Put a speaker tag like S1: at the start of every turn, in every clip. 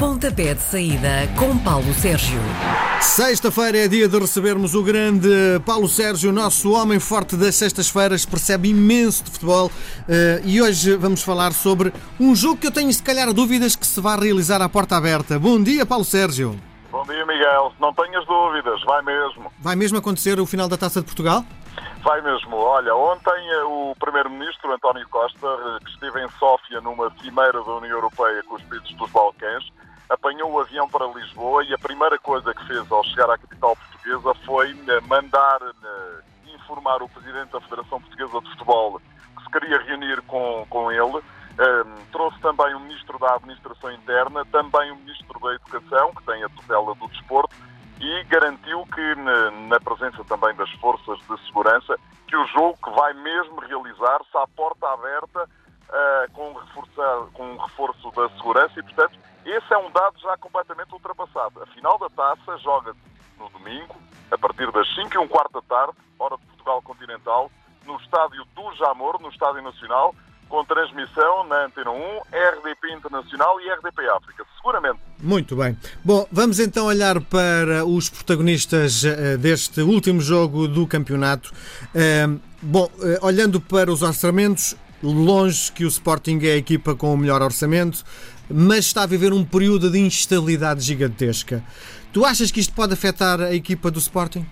S1: Pontapé de saída com Paulo Sérgio.
S2: Sexta-feira é dia de recebermos o grande Paulo Sérgio, nosso homem forte das sextas-feiras, percebe imenso de futebol eh, e hoje vamos falar sobre um jogo que eu tenho se calhar dúvidas que se vai realizar à porta aberta. Bom dia, Paulo Sérgio.
S3: Bom dia, Miguel. Não tenhas dúvidas, vai mesmo.
S2: Vai mesmo acontecer o final da Taça de Portugal?
S3: Vai mesmo. Olha, ontem eh, o Primeiro-Ministro António Costa, eh, que esteve em Sófia numa cimeira da União Europeia com os países dos Balcãs, apanhou o avião para Lisboa e a primeira coisa que fez ao chegar à capital portuguesa foi eh, mandar informar o Presidente da Federação Portuguesa de Futebol que se queria reunir com, com ele. Um, trouxe também o Ministro da Administração Interna, também o Ministro da Educação, que tem a tutela do desporto, e garantiu que, na presença também das forças de segurança, que o jogo que vai mesmo realizar-se à porta aberta uh, com, reforçar, com um reforço da segurança e, portanto, esse é um dado já completamente ultrapassado. A final da taça joga-se no domingo, a partir das 5 e um quarto da tarde, hora de Portugal Continental, no estádio do Jamor, no Estádio Nacional, com transmissão na Antena 1, RDP Internacional e RDP África, seguramente.
S2: Muito bem. Bom, vamos então olhar para os protagonistas uh, deste último jogo do campeonato. Uh, bom, olhando para os orçamentos, longe que o Sporting é a equipa com o melhor orçamento, mas está a viver um período de instabilidade gigantesca. Tu achas que isto pode afetar a equipa do Sporting?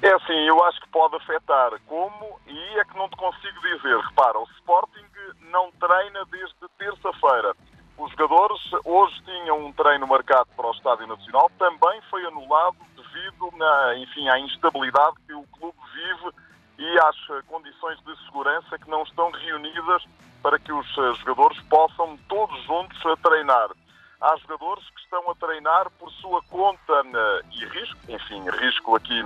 S3: É assim, eu acho que pode afetar. Como? E é que não te consigo dizer. Repara, o Sporting não treina desde terça-feira. Os jogadores hoje tinham um treino marcado para o Estádio Nacional, também foi anulado devido na, enfim, à instabilidade que o clube vive e às condições de segurança que não estão reunidas para que os jogadores possam todos juntos treinar. Há jogadores que estão a treinar por sua conta e risco, enfim, risco aqui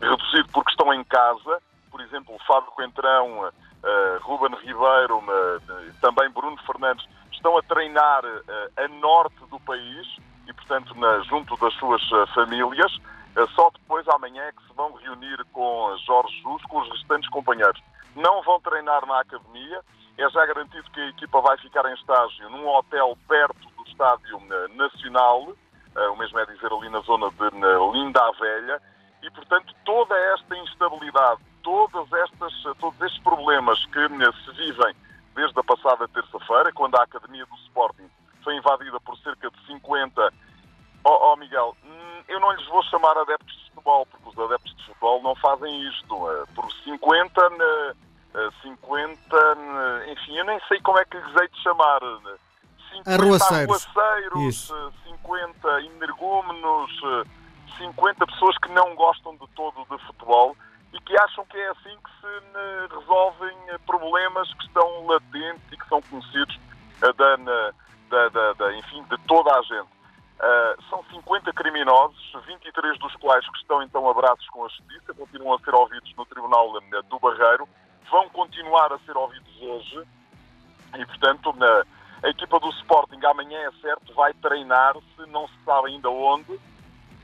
S3: reduzido porque estão em casa. Por exemplo, Fábio Coentrão, uh, Ruben Ribeiro, também Bruno Fernandes, estão a treinar a norte do país e, portanto, junto das suas famílias. só depois, amanhã, é que se vão reunir com Jorge com os restantes companheiros. Não vão treinar na academia. É já garantido que a equipa vai ficar em estágio num hotel perto Estádio Nacional, eh, o mesmo é dizer ali na zona de Linda a Velha, e portanto toda esta instabilidade, todas estas, todos estes problemas que se vivem desde a passada terça-feira, quando a Academia do Sporting foi invadida por cerca de 50. Oh, oh, Miguel, hum, eu não lhes vou chamar adeptos de futebol, porque de futebol não fazem isto. Eh, por 50, 50, enfim, eu nem sei como é que lhes hei de chamar
S2: 50 arruaceiros,
S3: arruaceiros 50 energúmenos, 50 pessoas que não gostam de todo de futebol e que acham que é assim que se resolvem problemas que estão latentes e que são conhecidos eh, da, da, da, da enfim, de toda a gente. Uh, são 50 criminosos, 23 dos quais que estão então abraços com a justiça, continuam a ser ouvidos no Tribunal uh, do Barreiro, vão continuar a ser ouvidos hoje e, portanto, na, a equipa do Sporting amanhã é certo, vai treinar, se não se sabe ainda onde.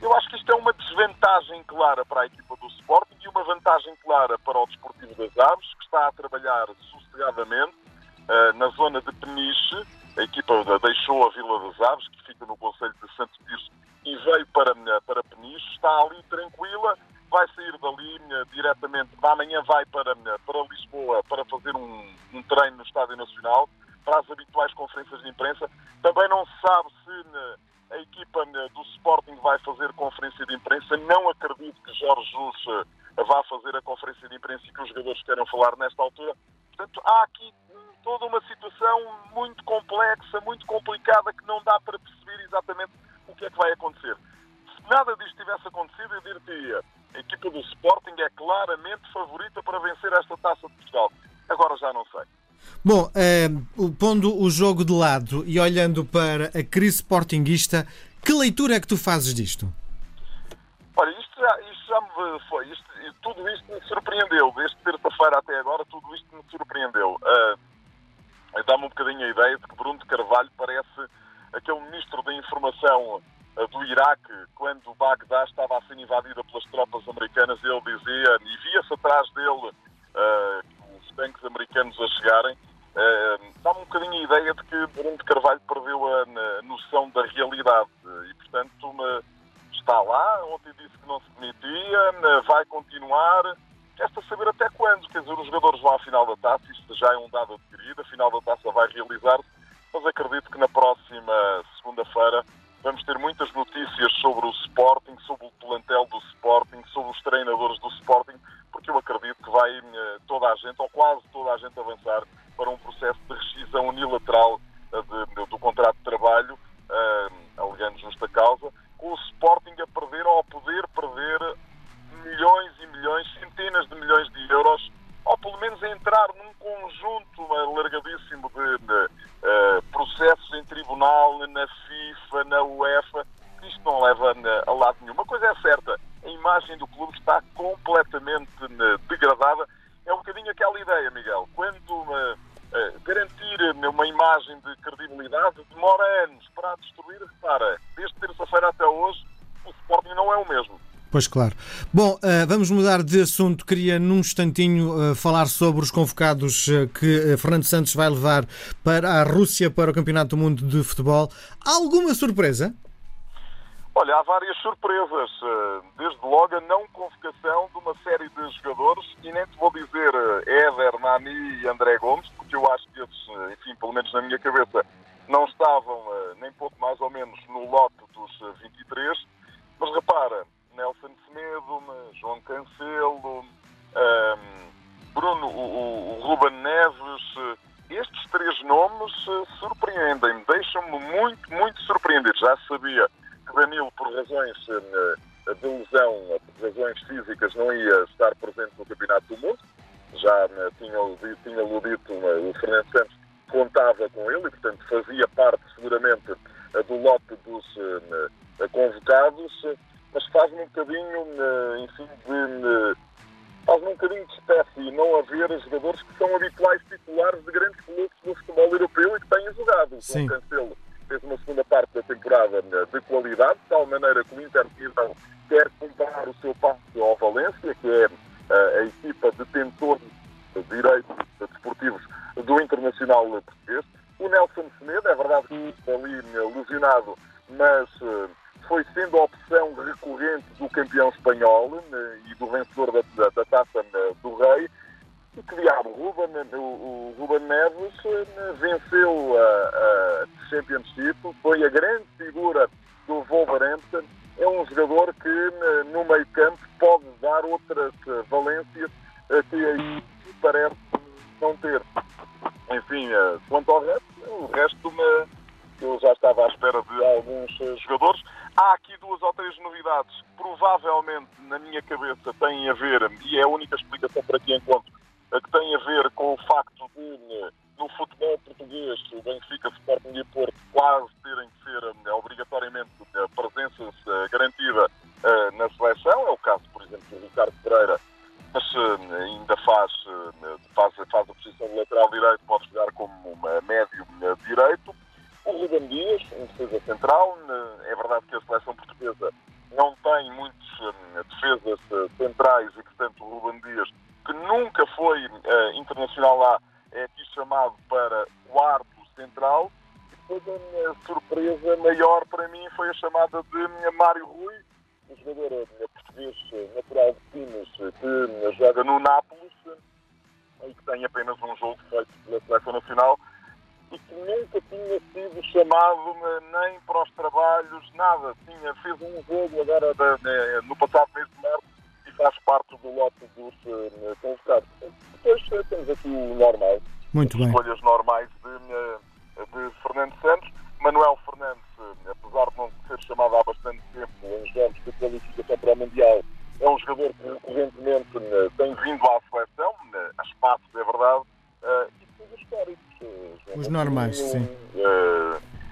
S3: Eu acho que isto é uma desvantagem clara para a equipa do Sporting e uma vantagem clara para o Desportivo das Aves, que está a trabalhar sossegadamente uh, na zona de Peniche. A equipa deixou a Vila das Aves, que fica no Conselho de Santo Tirso, e veio para, para Peniche. Está ali tranquila, vai sair dali diretamente. Amanhã vai para, para Lisboa para fazer um, um treino no Estádio Nacional para as habituais conferências de imprensa. Também não se sabe se a equipa do Sporting vai fazer conferência de imprensa. Não acredito que Jorge Jus eh, vá fazer a conferência de imprensa e que os jogadores queiram falar nesta altura. Portanto, há aqui toda uma situação muito complexa, muito complicada, que não dá para perceber exatamente o que é que vai acontecer. Se nada disto tivesse acontecido, eu diria a equipa do Sporting é claramente favorita para vencer esta taça de Portugal. Agora já não sei.
S2: Bom, eh, pondo o jogo de lado e olhando para a crise sportinguista, que leitura é que tu fazes disto?
S3: Olha, isto já, isto já me foi. Isto, tudo isto me surpreendeu. Desde terça-feira até agora, tudo isto me surpreendeu. Uh, Dá-me um bocadinho a ideia de que Bruno de Carvalho parece aquele ministro da Informação uh, do Iraque, quando Bagdá estava a ser invadida pelas tropas americanas, ele dizia, e via-se atrás dele uh, os tanques americanos a chegarem, dá-me um bocadinho a ideia de que Bruno de Carvalho perdeu a, noção da realidade e, portanto, está lá. Ontem disse que não se demitia, vai continuar. Resta saber até quando. Quer dizer, os jogadores vão à final da taça, isto já é um dado adquirido, a final da taça vai realizar-se, mas acredito que na próxima segunda-feira vamos ter muitas notícias sobre o Sporting, sobre o plantel do Sporting, sobre os treinadores do Sporting, porque eu acredito que vai eh, toda a gente, ou quase toda a gente, avançar para um processo de rescisão unilateral eh, de, de, do contrato de trabalho, uh, alegando justa causa, com o Sporting a perder ou a poder perder milhões e milhões, centenas de milhões de euros, ou pelo menos entrar num conjunto alargadíssimo de, de uh, processos em tribunal, na FIFA, na UEFA, isto não leva a lado nenhum. Uma coisa é certa, a imagem do clube está completamente degradada. É um bocadinho aquela ideia, Miguel. Quando uma, uh, garantir uma imagem de credibilidade demora anos para a destruir, repara, desde terça-feira até hoje, o Sporting não é o mesmo.
S2: Pois claro. Bom, uh, vamos mudar de assunto. Queria num instantinho uh, falar sobre os convocados uh, que Fernando Santos vai levar para a Rússia para o Campeonato do Mundo de Futebol. Há alguma surpresa?
S3: Olha, há várias surpresas. Desde logo a não convocação de uma série de jogadores, e nem te vou dizer Éder, Nani e André Gomes, porque eu acho que esses, enfim, pelo menos na minha cabeça, não estavam nem pouco mais ou menos no lote dos 23. Mas repara, Nelson Semedo, João Cancelo, um, Bruno, o, o, Ruben Neves. Estes três nomes surpreendem-me, deixam-me muito, muito surpreendido. Já sabia que Danilo, por razões eh, de lesão, por razões físicas, não ia estar presente no Campeonato do Mundo. Já né, tinha, tinha dito o Fernando Santos contava com ele e, portanto, fazia parte seguramente do lote dos eh, convocados mas faz-me um bocadinho, eh, enfim, de. faz-me um bocadinho de espécie não haver jogadores que são habituais titulares de grandes clubes do futebol europeu e que têm jogado. O João Cancelo fez uma segunda parte da temporada eh, de qualidade, de tal maneira que o Inter Milão quer comprar o seu passo ao Valência, que é eh, a equipa detentora de direitos desportivos do Internacional Português. O Nelson Semedo, é verdade que está ali lesionado, mas foi sendo a opção recorrente do campeão espanhol né, e do vencedor da, da, da taça né, do Rei. E que diabo, Ruben, né, o, o Ruben Neves venceu a, a Championship, foi a grande figura do Wolverhampton. É um jogador que no meio campo pode dar outras eh, valências que aí parece não ter. Enfim, eh, quanto ao resto, o resto eu já estava à espera de alguns eh, jogadores. Há aqui duas ou três novidades que provavelmente, na minha cabeça, têm a ver, e é a única explicação para que encontro, que tem a ver com o facto de, no futebol português, o Benfica, Sporting e Porto quase central, é verdade que a seleção portuguesa não tem muitos hum, defesas centrais e, portanto, o Ruben Dias, que nunca foi uh, internacional lá, é aqui chamado para quarto central. E depois a minha surpresa maior para mim foi a chamada de Mário Rui, um jogador uh, português natural de Pinos, que joga no Nápoles e que tem apenas um jogo feito pela seleção nacional e que nunca tinha sido chamado nem para os trabalhos, nada. Tinha, fez um jogo agora de, de, no passado mês de março e faz parte do lote dos uh, convocados. Depois uh, temos aqui o normal.
S2: Muito
S3: bem. Escolhas normais de, uh, de Fernando Santos. Manuel Fernandes, apesar de não ser chamado há bastante tempo em jogos de qualificação para o Mundial, é um jogador que recorrentemente tem vindo à seleção, a espaços, é verdade, e depois históricos
S2: os normais, sim.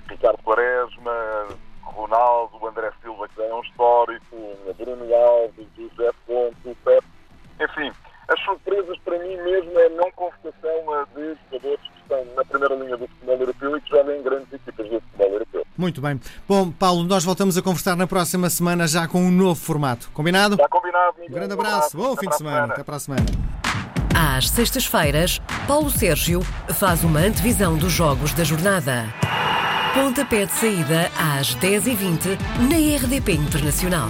S3: Ricardo Quaresma, Ronaldo, André Silva, que é um histórico, Bruno Alves, José Ponte, Pepe. Enfim, as surpresas para mim mesmo é a não convocação de jogadores que estão na primeira linha do futebol europeu e que jogam em grandes equipas do futebol europeu.
S2: Muito bem. Bom, Paulo, nós voltamos a conversar na próxima semana já com um novo formato. Combinado?
S3: Está combinado.
S2: Um grande abraço. Bom fim de semana. semana. Até para a semana.
S1: Às sextas-feiras, Paulo Sérgio faz uma antevisão dos jogos da jornada. Pontapé de saída às 10h20 na RDP Internacional.